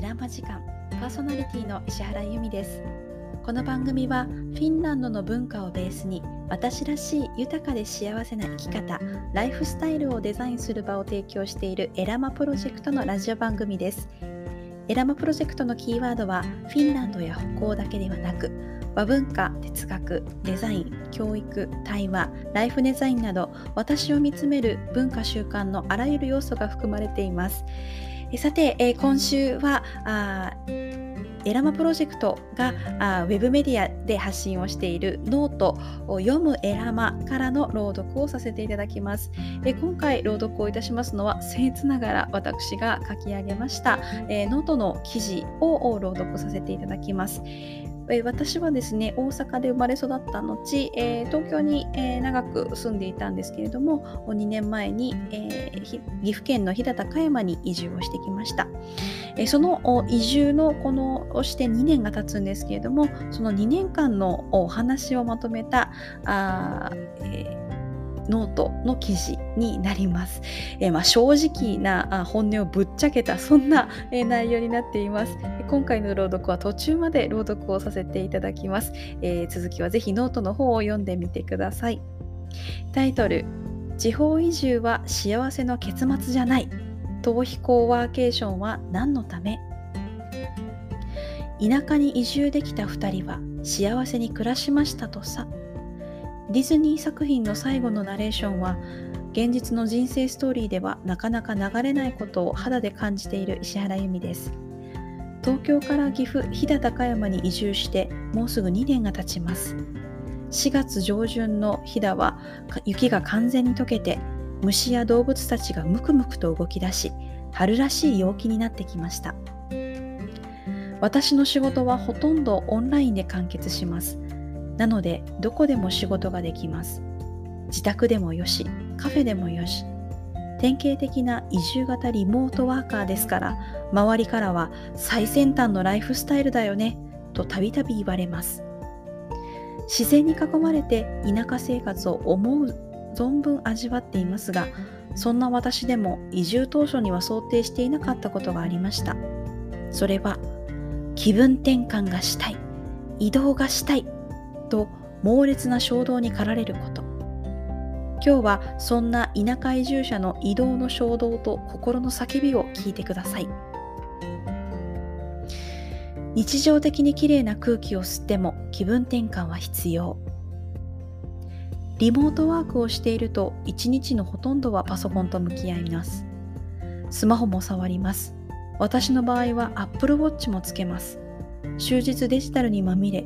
ラマ時間パーソナリティの石原由美ですこの番組はフィンランドの文化をベースに私らしい豊かで幸せな生き方ライフスタイルをデザインする場を提供しているエラマプロジェクトのラジオ番組ですエラマプロジェクトのキーワードはフィンランドや北欧だけではなく和文化、哲学、デザイン、教育、対話、ライフデザインなど私を見つめる文化習慣のあらゆる要素が含まれています。さて、え今週はあエラマプロジェクトがあウェブメディアで発信をしているノートを読むエラマからの朗読をさせていただきます。え今回朗読をいたしますのは僭越ながら私が書き上げました、えノートの記事を朗読させていただきます。え私はですね大阪で生まれ育った後、え東京に、え長く住んでいたんですけれども2年前に、え岐阜県の飛騨高山に移住をしてきました、えその移住のこのをして2年が経つんですけれどもその2年間のお話をまとめたあ、えノートの記事になります。えー、まあ、正直な本音をぶっちゃけたそんな、え、内容になっています。今回の朗読は途中まで朗読をさせていただきます。えー、続きはぜひノートの方を読んでみてください。タイトル地方移住は幸せの結末じゃない逃避行ワーケーションは何のため田舎に移住できた2人は幸せに暮らしましたとさ。ディズニー作品の最後のナレーションは現実の人生ストーリーではなかなか流れないことを肌で感じている石原由美です。東京から岐阜飛騨高山に移住してもうすぐ2年が経ちます。4月上旬の飛騨は雪が完全に溶けて虫や動物たちがムクムクと動き出し春らしい陽気になってきました。私の仕事はほとんどオンラインで完結します。なのでどこでも仕事ができます。自宅でもよし、カフェでもよし。典型的な移住型リモートワーカーですから周りからは最先端のライフスタイルだよねとたびたび言われます自然に囲まれて田舎生活を思う存分味わっていますがそんな私でも移住当初には想定していなかったことがありましたそれは気分転換がしたい移動がしたいと猛烈な衝動に駆られること。今日はそんな田舎移住者の移動の衝動と心の叫びを聞いてください。日常的にきれいな空気を吸っても気分転換は必要。リモートワークをしていると一日のほとんどはパソコンと向き合います。スマホも触ります。私の場合は Apple Watch もつけます。終日デジタルにまみれ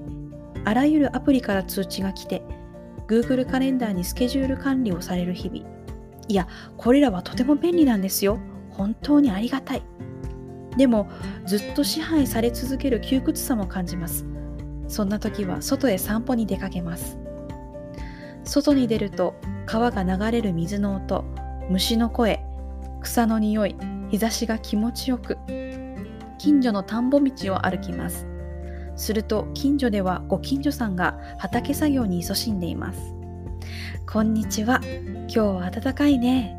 あらゆるアプリから通知が来て Google カレンダーにスケジュール管理をされる日々。いやこれらはとても便利なんですよ。本当にありがたい。でもずっと支配され続ける窮屈さも感じます。そんな時は外へ散歩に出かけます。外に出ると川が流れる水の音虫の声草の匂い日差しが気持ちよく近所の田んぼ道を歩きます。すると近所ではご近所さんが畑作業に勤しんでいます。こんにちは。今日は暖かいね。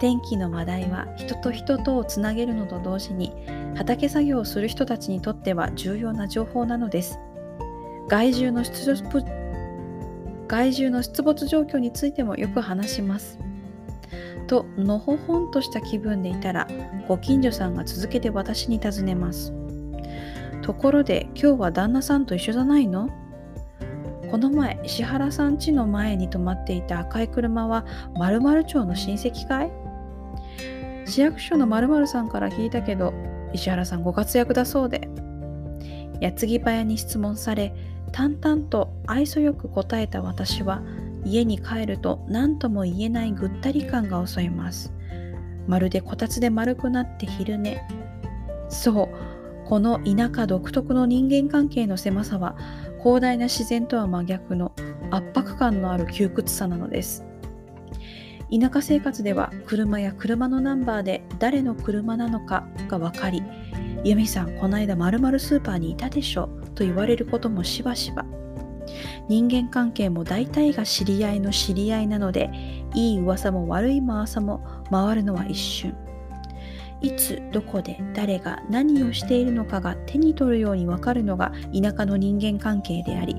天気の話題は人と人とをつなげるのと同時に畑作業をする人たちにとっては重要な情報なのです。害獣の出没害獣の出没状況についてもよく話します。とのほほんとした気分でいたらご近所さんが続けて私に尋ねます。ところで今日は旦那さんと一緒じゃないの？この前石原さん家の前に止まっていた赤い車は〇〇町の親戚かい？市役所の〇〇さんから聞いたけど石原さんご活躍だそうで。矢継ぎ早に質問され淡々と愛想よく答えた私は家に帰ると何とも言えないぐったり感が襲います。まるでこたつで丸くなって昼寝。そうこの田舎独特の人間関係の狭さは広大な自然とは真逆の圧迫感のある窮屈さなのです。田舎生活では車や車のナンバーで誰の車なのかが分かり「由美さんこの間まるスーパーにいたでしょ」と言われることもしばしば。人間関係も大体が知り合いの知り合いなのでいい噂も悪い噂も回るのは一瞬。いつどこで誰が何をしているのかが手に取るようにわかるのが田舎の人間関係であり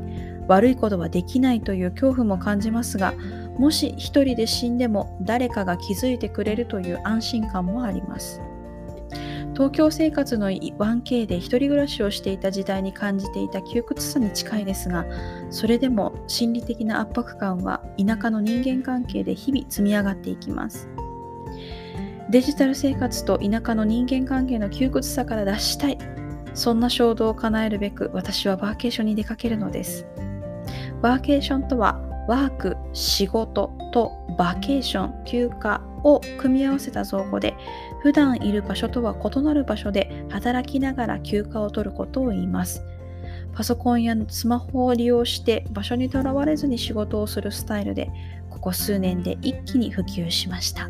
悪いことはできないという恐怖も感じますがもし一人で死んでも誰かが気づいてくれるという安心感もあります。東京生活の 1K で一人暮らしをしていた時代に感じていた窮屈さに近いですがそれでも心理的な圧迫感は田舎の人間関係で日々積み上がっていきます。デジタル生活と田舎の人間関係の窮屈さから脱したいそんな衝動を叶えるべく私はバーケーションに出かけるのですバーケーションとはワーク、仕事とバケーション、休暇を組み合わせた造語で普段いる場所とは異なる場所で働きながら休暇を取ることを言います。パソコンやスマホを利用して場所にとらわれずに仕事をするスタイルでここ数年で一気に普及しました。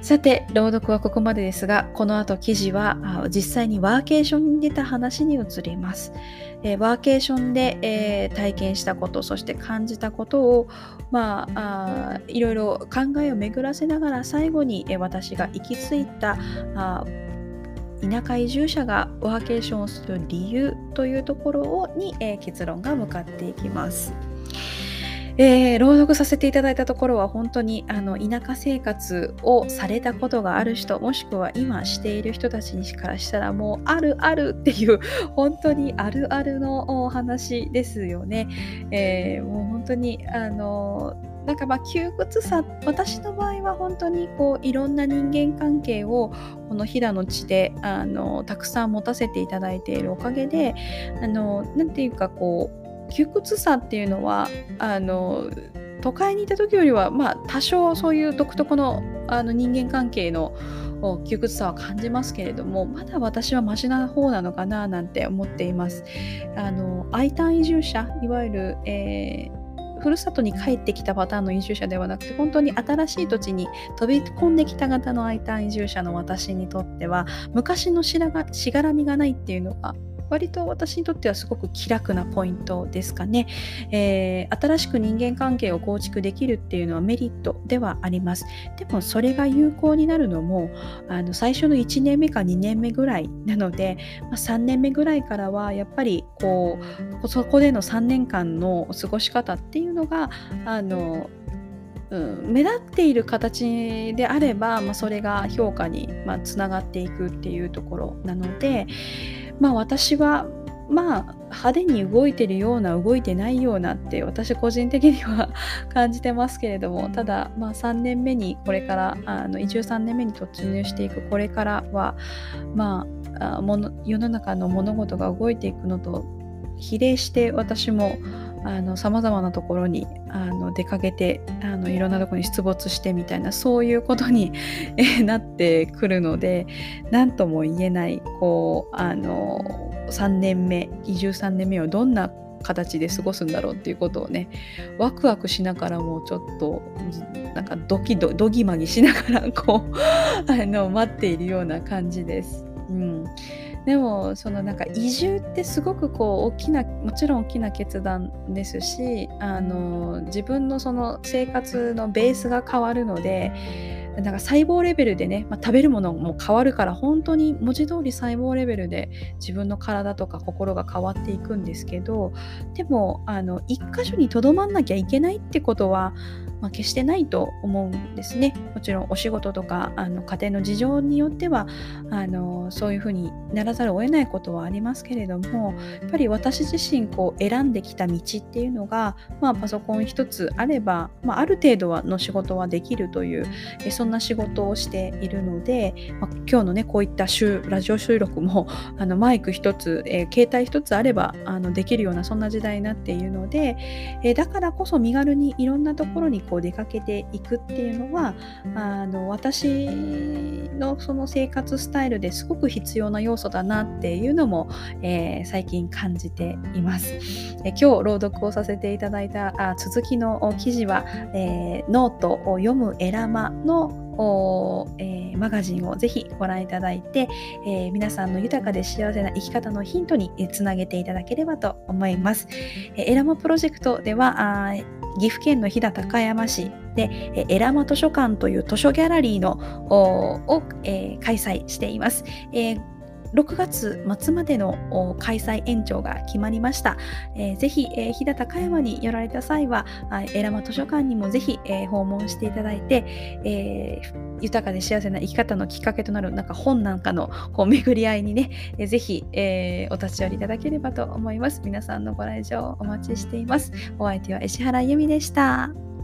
さて、朗読はここまでですが、この後記事は実際にワーケーションに出た話に移ります。えー、ワーケーションで、えー、体験したこと、そして感じたことを、まあ、いろいろ考えを巡らせながら最後に、えー、私が行き着いたあ田舎移住者がワーケーションをする理由というところに、えー、結論が向かっていきます。えー、朗読させていただいたところは本当にあの田舎生活をされたことがある人もしくは今している人たちにからしたらもうあるあるっていう本当にあるあるのお話ですよね。えー、もう本当にあのなんかまあ窮屈さ私の場合は本当にこういろんな人間関係をこの平の地であのたくさん持たせていただいているおかげであのなんていうかこう窮屈さっていうのはあの都会にいた時よりは、まあ、多少そういう独特のあの人間関係の窮屈さは感じますけれどもまだ私はマシな方なのかななんて思っています。あの I ターン移住者いわゆる、えー、ふるさとに帰ってきたパターンの移住者ではなくて本当に新しい土地に飛び込んできた型の I ターン移住者の私にとっては昔のしがらみがないっていうのが割と私にとってはすごく気楽なポイントですかね、えー、新しく人間関係を構築できるっていうのはメリットではあります。でもそれが有効になるのもあの最初の1年目か2年目ぐらいなので、まあ、3年目ぐらいからはやっぱりこうそこでの3年間の過ごし方っていうのがあのうん、目立っている形であれば、まあ、それが評価に、まあ、つながっていくっていうところなので、まあ私はまあ派手に動いてるような動いてないようなって私個人的には 感じてますけれどもただまあ3年目にこれからあの移住3年目に突入していくこれからはまあもの世の中の物事が動いていくのと比例して私もさまざまなところにあの出かけてあのいろんなところに出没してみたいなそういうことに なってくるので何とも言えないこうあの3年目移住3年目をどんな形で過ごすんだろうっていうことをねワクワクしながらもちょっとなんかドキドドギマギしながらこうあの待っているような感じです。うんでもそのなんか移住ってすごくこう大きなもちろん大きな決断ですしあの自分のその生活のベースが変わるのでなんか細胞レベルでね、まあ、食べるものも変わるから本当に文字通り細胞レベルで自分の体とか心が変わっていくんですけどでもあの一箇所にとどまんなきゃいけないってことはまあ、決してないと思うんですね。もちろんお仕事とかあの家庭の事情によってはあのそういうふうにならざるを得ないことはありますけれどもやっぱり私自身こう選んできた道っていうのが、まあ、パソコン一つあれば、まあ、ある程度はの仕事はできるというえそんな仕事をしているので、まあ、今日のねこういったラジオ収録も あのマイク一つ、え、携帯一つあればあのできるようなそんな時代になっているので、えー、だからこそ身軽にいろんなところにこう出かけていくっていうのはあの私のその生活スタイルですごく必要な要素だなっていうのも、えー、最近感じています。え今日朗読をさせていただいたあ続きの記事は、えー、ノートを読むエラマのおえー、マガジンをぜひご覧いただいて、えー、皆さんの豊かで幸せな生き方のヒントにつなげていただければと思います。えー、エラマプロジェクトでは岐阜県の飛騨高山市で、えエラマ図書館という図書ギャラリーのを、えー、開催しています。えー6月末までの開催延長が決まりました。えー、ぜひ、えー、飛騨高山に寄られた際は、エラマ図書館にもぜひ、えー、訪問していただいて、えー、豊かで幸せな生き方のきっかけとなるなんか本なんかのこう巡り合いにね、えー、ぜひ、えー、お立ち寄りいただければと思います。皆さんのご来場お待ちしています。お相手は石原由美でした。